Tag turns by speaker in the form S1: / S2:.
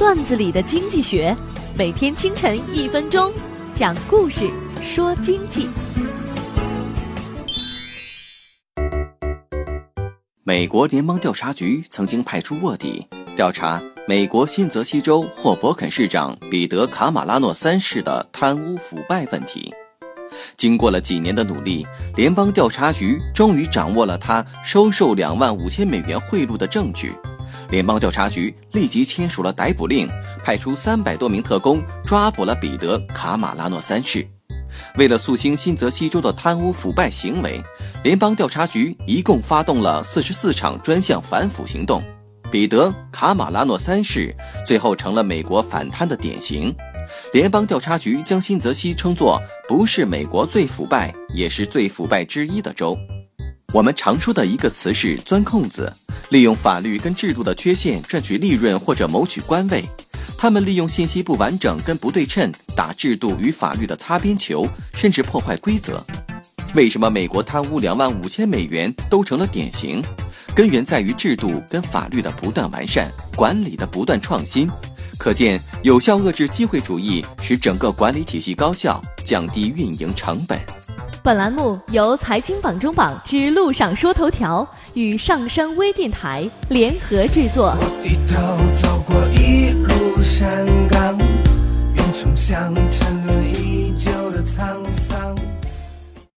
S1: 段子里的经济学，每天清晨一分钟，讲故事说经济。
S2: 美国联邦调查局曾经派出卧底调查美国新泽西州霍伯肯市长彼得·卡马拉诺三世的贪污腐败问题。经过了几年的努力，联邦调查局终于掌握了他收受两万五千美元贿赂的证据。联邦调查局立即签署了逮捕令，派出三百多名特工抓捕了彼得·卡马拉诺三世。为了肃清新泽西州的贪污腐败行为，联邦调查局一共发动了四十四场专项反腐行动。彼得·卡马拉诺三世最后成了美国反贪的典型。联邦调查局将新泽西称作不是美国最腐败，也是最腐败之一的州。我们常说的一个词是“钻空子”，利用法律跟制度的缺陷赚取利润或者谋取官位。他们利用信息不完整跟不对称打制度与法律的擦边球，甚至破坏规则。为什么美国贪污两万五千美元都成了典型？根源在于制度跟法律的不断完善，管理的不断创新。可见，有效遏制机会主义，使整个管理体系高效，降低运营成本。
S1: 本栏目由财经榜中榜之路上说头条与上山微电台联合制作。
S3: 我低头走过一路山岗，云冲向沉沦已久的沧桑。